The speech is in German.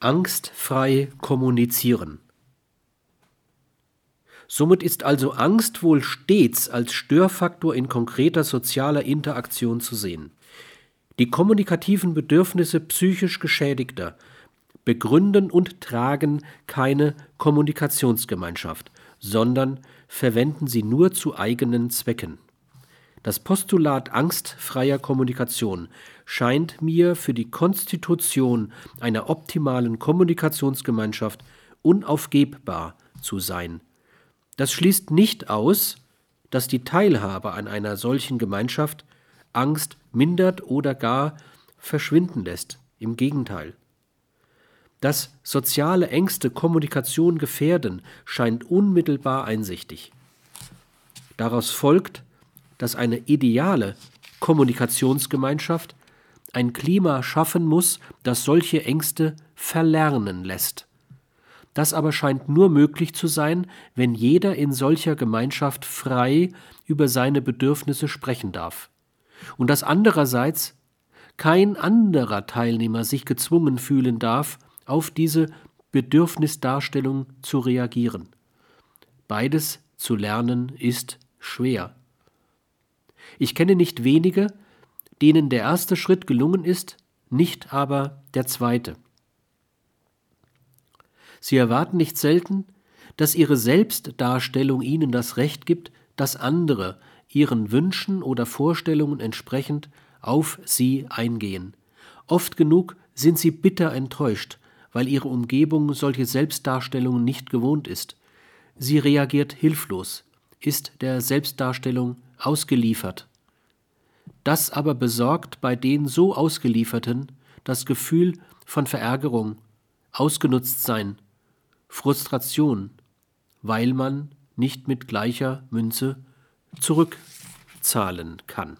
Angstfrei kommunizieren. Somit ist also Angst wohl stets als Störfaktor in konkreter sozialer Interaktion zu sehen. Die kommunikativen Bedürfnisse psychisch Geschädigter begründen und tragen keine Kommunikationsgemeinschaft, sondern verwenden sie nur zu eigenen Zwecken. Das Postulat angstfreier Kommunikation scheint mir für die Konstitution einer optimalen Kommunikationsgemeinschaft unaufgebbar zu sein. Das schließt nicht aus, dass die Teilhabe an einer solchen Gemeinschaft Angst mindert oder gar verschwinden lässt. Im Gegenteil. Dass soziale Ängste Kommunikation gefährden, scheint unmittelbar einsichtig. Daraus folgt, dass eine ideale Kommunikationsgemeinschaft ein Klima schaffen muss, das solche Ängste verlernen lässt. Das aber scheint nur möglich zu sein, wenn jeder in solcher Gemeinschaft frei über seine Bedürfnisse sprechen darf. Und dass andererseits kein anderer Teilnehmer sich gezwungen fühlen darf, auf diese Bedürfnisdarstellung zu reagieren. Beides zu lernen ist schwer. Ich kenne nicht wenige, denen der erste Schritt gelungen ist, nicht aber der zweite. Sie erwarten nicht selten, dass ihre Selbstdarstellung ihnen das Recht gibt, dass andere ihren Wünschen oder Vorstellungen entsprechend auf sie eingehen. Oft genug sind sie bitter enttäuscht, weil ihre Umgebung solche Selbstdarstellungen nicht gewohnt ist. Sie reagiert hilflos, ist der Selbstdarstellung ausgeliefert. Das aber besorgt bei den so Ausgelieferten das Gefühl von Verärgerung, Ausgenutztsein, Frustration, weil man nicht mit gleicher Münze zurückzahlen kann.